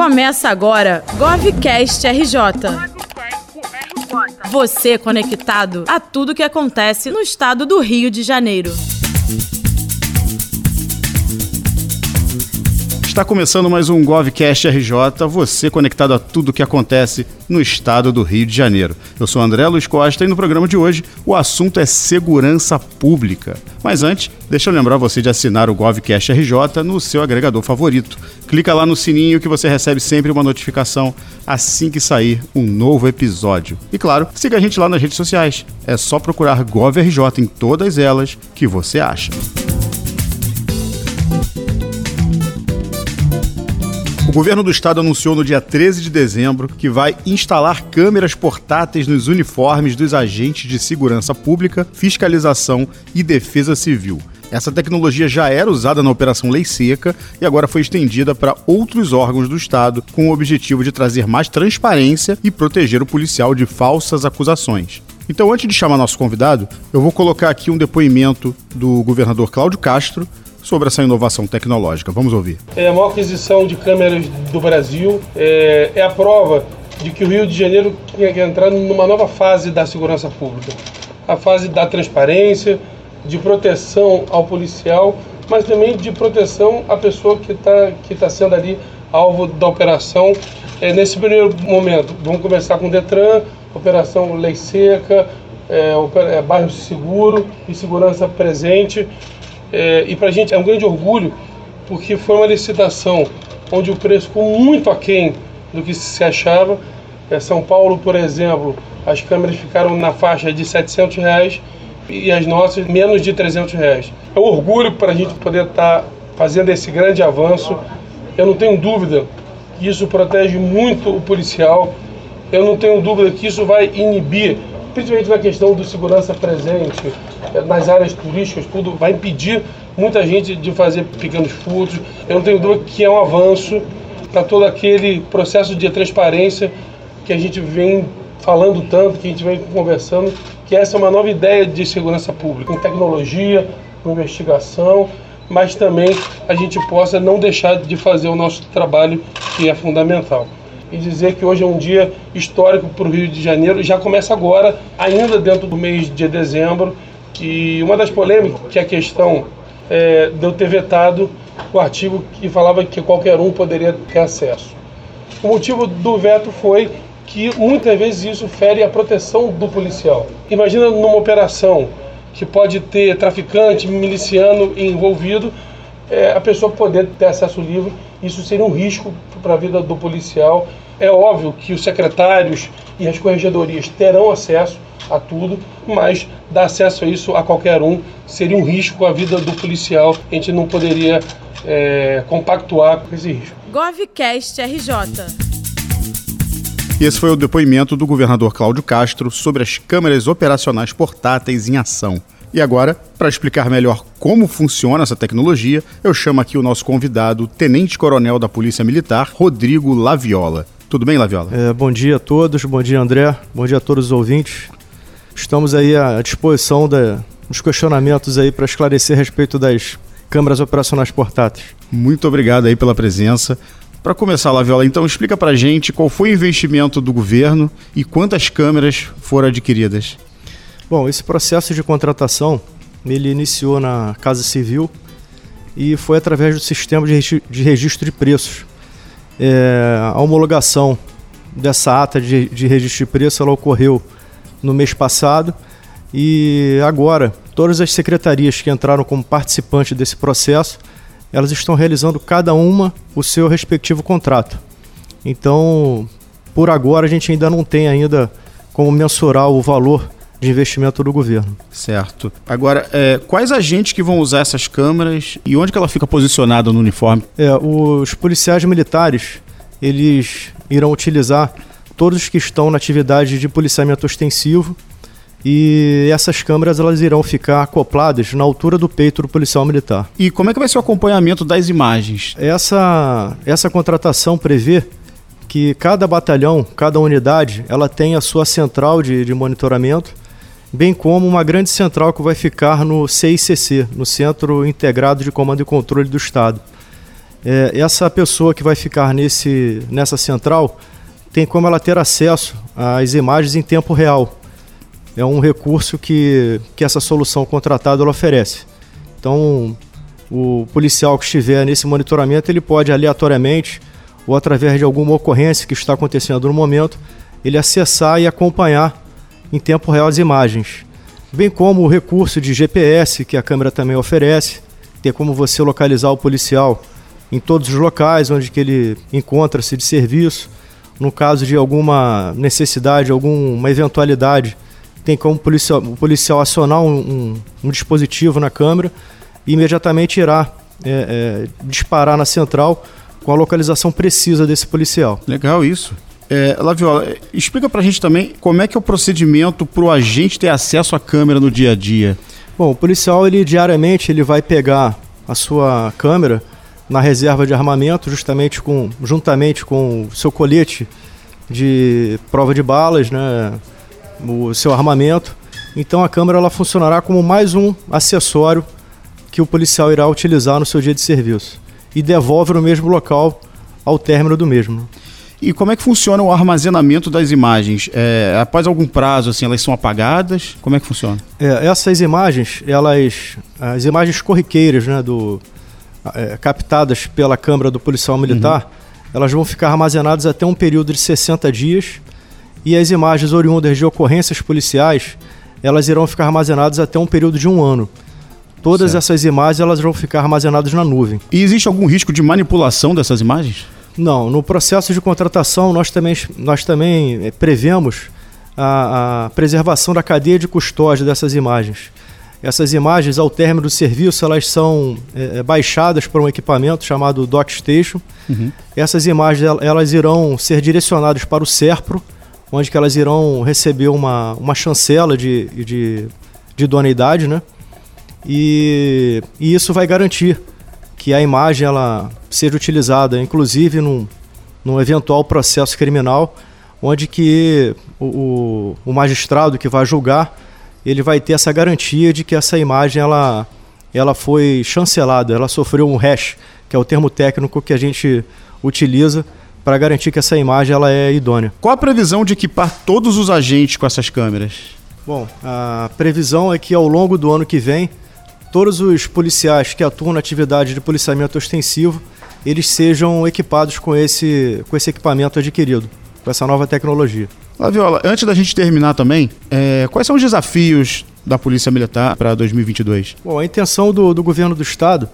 Começa agora GovCast RJ. Você conectado a tudo que acontece no estado do Rio de Janeiro. Está começando mais um GovCast RJ, você conectado a tudo que acontece no estado do Rio de Janeiro. Eu sou André Luiz Costa e no programa de hoje o assunto é segurança pública. Mas antes, deixa eu lembrar você de assinar o GovCast RJ no seu agregador favorito. Clica lá no sininho que você recebe sempre uma notificação assim que sair um novo episódio. E claro, siga a gente lá nas redes sociais. É só procurar GovRJ em todas elas que você acha. O governo do estado anunciou no dia 13 de dezembro que vai instalar câmeras portáteis nos uniformes dos agentes de segurança pública, fiscalização e defesa civil. Essa tecnologia já era usada na Operação Lei Seca e agora foi estendida para outros órgãos do Estado, com o objetivo de trazer mais transparência e proteger o policial de falsas acusações. Então, antes de chamar nosso convidado, eu vou colocar aqui um depoimento do governador Cláudio Castro sobre essa inovação tecnológica. Vamos ouvir. É a maior aquisição de câmeras do Brasil. É, é a prova de que o Rio de Janeiro tinha que entrar numa nova fase da segurança pública. A fase da transparência, de proteção ao policial, mas também de proteção à pessoa que está que tá sendo ali alvo da operação. É, nesse primeiro momento, vamos começar com o Detran, Operação Lei Seca, é, é, Bairro Seguro e Segurança Presente. É, e para a gente é um grande orgulho, porque foi uma licitação onde o preço ficou muito aquém do que se achava. É, São Paulo, por exemplo, as câmeras ficaram na faixa de 700 reais e as nossas menos de 300 reais. É um orgulho para a gente poder estar tá fazendo esse grande avanço. Eu não tenho dúvida que isso protege muito o policial. Eu não tenho dúvida que isso vai inibir principalmente na questão do segurança presente, eh, nas áreas turísticas, tudo vai impedir muita gente de fazer pequenos furtos. Eu não tenho dúvida que é um avanço para todo aquele processo de transparência que a gente vem falando tanto, que a gente vem conversando, que essa é uma nova ideia de segurança pública, com tecnologia, com investigação, mas também a gente possa não deixar de fazer o nosso trabalho que é fundamental e dizer que hoje é um dia histórico para o Rio de Janeiro. Já começa agora, ainda dentro do mês de dezembro. E uma das polêmicas, que é a questão é, de eu ter vetado o artigo que falava que qualquer um poderia ter acesso. O motivo do veto foi que muitas vezes isso fere a proteção do policial. Imagina numa operação que pode ter traficante, miliciano envolvido, é, a pessoa poder ter acesso livre, isso seria um risco para a vida do policial. É óbvio que os secretários e as corregedorias terão acesso a tudo, mas dar acesso a isso a qualquer um seria um risco à vida do policial. A gente não poderia é, compactuar com esse risco. GovCast RJ. Esse foi o depoimento do governador Cláudio Castro sobre as câmeras operacionais portáteis em ação. E agora, para explicar melhor como funciona essa tecnologia, eu chamo aqui o nosso convidado, Tenente Coronel da Polícia Militar, Rodrigo Laviola. Tudo bem, Laviola? É, bom dia a todos, bom dia, André, bom dia a todos os ouvintes. Estamos aí à disposição da, dos questionamentos aí para esclarecer a respeito das câmeras operacionais portáteis. Muito obrigado aí pela presença. Para começar, Laviola, então explica para gente qual foi o investimento do governo e quantas câmeras foram adquiridas. Bom, esse processo de contratação ele iniciou na Casa Civil e foi através do sistema de registro de preços. É, a homologação dessa ata de, de registro de preço ela ocorreu no mês passado e agora todas as secretarias que entraram como participantes desse processo elas estão realizando cada uma o seu respectivo contrato. Então, por agora a gente ainda não tem ainda como mensurar o valor de investimento do governo. Certo. Agora, é, quais agentes que vão usar essas câmeras e onde que ela fica posicionada no uniforme? É, os policiais militares, eles irão utilizar todos que estão na atividade de policiamento ostensivo e essas câmeras elas irão ficar acopladas na altura do peito do policial militar. E como é que vai ser o acompanhamento das imagens? Essa, essa contratação prevê que cada batalhão, cada unidade, ela tem a sua central de, de monitoramento bem como uma grande central que vai ficar no CICC, no Centro Integrado de Comando e Controle do Estado. É, essa pessoa que vai ficar nesse, nessa central tem como ela ter acesso às imagens em tempo real. É um recurso que, que essa solução contratada ela oferece. Então, o policial que estiver nesse monitoramento, ele pode aleatoriamente ou através de alguma ocorrência que está acontecendo no momento, ele acessar e acompanhar em tempo real as imagens. Bem como o recurso de GPS que a câmera também oferece, tem como você localizar o policial em todos os locais onde que ele encontra-se de serviço. No caso de alguma necessidade, alguma eventualidade, tem como policial, o policial acionar um, um, um dispositivo na câmera e imediatamente irá é, é, disparar na central com a localização precisa desse policial. Legal isso. É, Laviola, explica pra gente também como é que é o procedimento para o agente ter acesso à câmera no dia a dia. Bom, o policial, ele diariamente, ele vai pegar a sua câmera na reserva de armamento, justamente com, juntamente com o seu colete de prova de balas, né, o seu armamento. Então a câmera ela funcionará como mais um acessório que o policial irá utilizar no seu dia de serviço e devolve no mesmo local ao término do mesmo. E como é que funciona o armazenamento das imagens? É, após algum prazo, assim, elas são apagadas? Como é que funciona? É, essas imagens, elas, as imagens corriqueiras, né, do, é, captadas pela câmera do policial militar, uhum. elas vão ficar armazenadas até um período de 60 dias e as imagens oriundas de ocorrências policiais, elas irão ficar armazenadas até um período de um ano. Todas certo. essas imagens elas vão ficar armazenadas na nuvem. E existe algum risco de manipulação dessas imagens? Não, no processo de contratação nós também, nós também eh, prevemos a, a preservação da cadeia de custódia dessas imagens. Essas imagens, ao término do serviço, elas são é, baixadas para um equipamento chamado DocStation. Uhum. Essas imagens elas irão ser direcionadas para o SERPRO, onde que elas irão receber uma, uma chancela de, de, de idoneidade, né? E, e isso vai garantir que a imagem ela seja utilizada, inclusive num, num eventual processo criminal, onde que o, o, magistrado que vai julgar ele vai ter essa garantia de que essa imagem ela, ela foi chancelada, ela sofreu um hash, que é o termo técnico que a gente utiliza para garantir que essa imagem ela é idônea. Qual a previsão de equipar todos os agentes com essas câmeras? Bom, a previsão é que ao longo do ano que vem todos os policiais que atuam na atividade de policiamento ostensivo, eles sejam equipados com esse, com esse equipamento adquirido, com essa nova tecnologia. Laviola, antes da gente terminar também, é, quais são os desafios da Polícia Militar para 2022? Bom, a intenção do, do governo do Estado,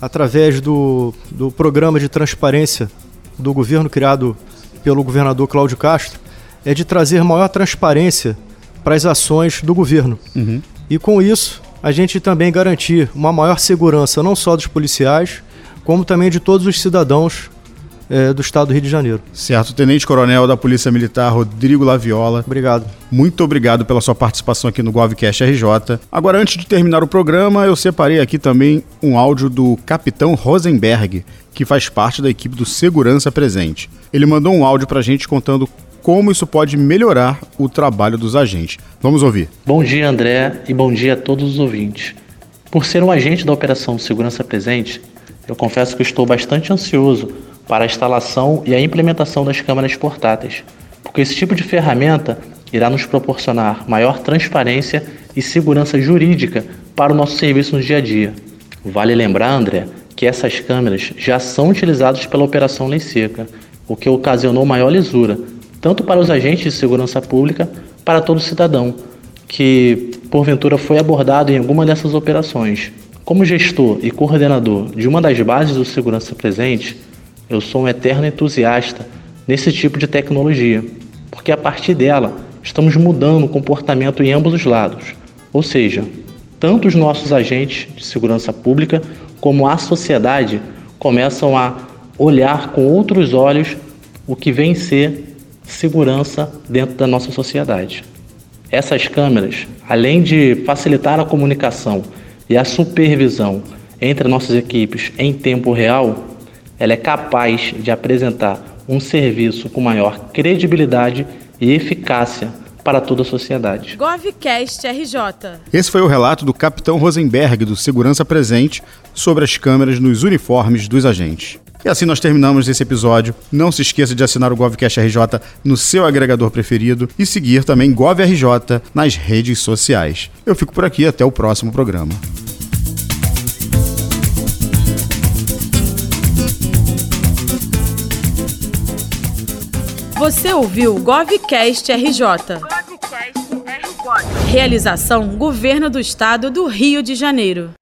através do, do programa de transparência do governo criado pelo governador Cláudio Castro, é de trazer maior transparência para as ações do governo. Uhum. E com isso, a gente também garantir uma maior segurança não só dos policiais, como também de todos os cidadãos é, do estado do Rio de Janeiro. Certo. Tenente Coronel da Polícia Militar, Rodrigo Laviola. Obrigado. Muito obrigado pela sua participação aqui no GovCast RJ. Agora, antes de terminar o programa, eu separei aqui também um áudio do Capitão Rosenberg, que faz parte da equipe do Segurança Presente. Ele mandou um áudio para a gente contando como isso pode melhorar o trabalho dos agentes. Vamos ouvir. Bom dia, André, e bom dia a todos os ouvintes. Por ser um agente da Operação Segurança Presente, eu confesso que estou bastante ansioso para a instalação e a implementação das câmeras portáteis, porque esse tipo de ferramenta irá nos proporcionar maior transparência e segurança jurídica para o nosso serviço no dia a dia. Vale lembrar, André, que essas câmeras já são utilizadas pela Operação Lei Seca, o que ocasionou maior lisura, tanto para os agentes de segurança pública, para todo cidadão que porventura foi abordado em alguma dessas operações. Como gestor e coordenador de uma das bases do segurança presente, eu sou um eterno entusiasta nesse tipo de tecnologia, porque a partir dela estamos mudando o comportamento em ambos os lados, ou seja, tanto os nossos agentes de segurança pública como a sociedade começam a olhar com outros olhos o que vem ser segurança dentro da nossa sociedade. Essas câmeras, além de facilitar a comunicação e a supervisão entre nossas equipes em tempo real, ela é capaz de apresentar um serviço com maior credibilidade e eficácia para toda a sociedade. GovCast RJ. Esse foi o relato do capitão Rosenberg, do Segurança Presente, sobre as câmeras nos uniformes dos agentes. E assim nós terminamos esse episódio. Não se esqueça de assinar o GovCast RJ no seu agregador preferido e seguir também GovRJ nas redes sociais. Eu fico por aqui, até o próximo programa. Você ouviu GovCast RJ. Realização Governo do Estado do Rio de Janeiro.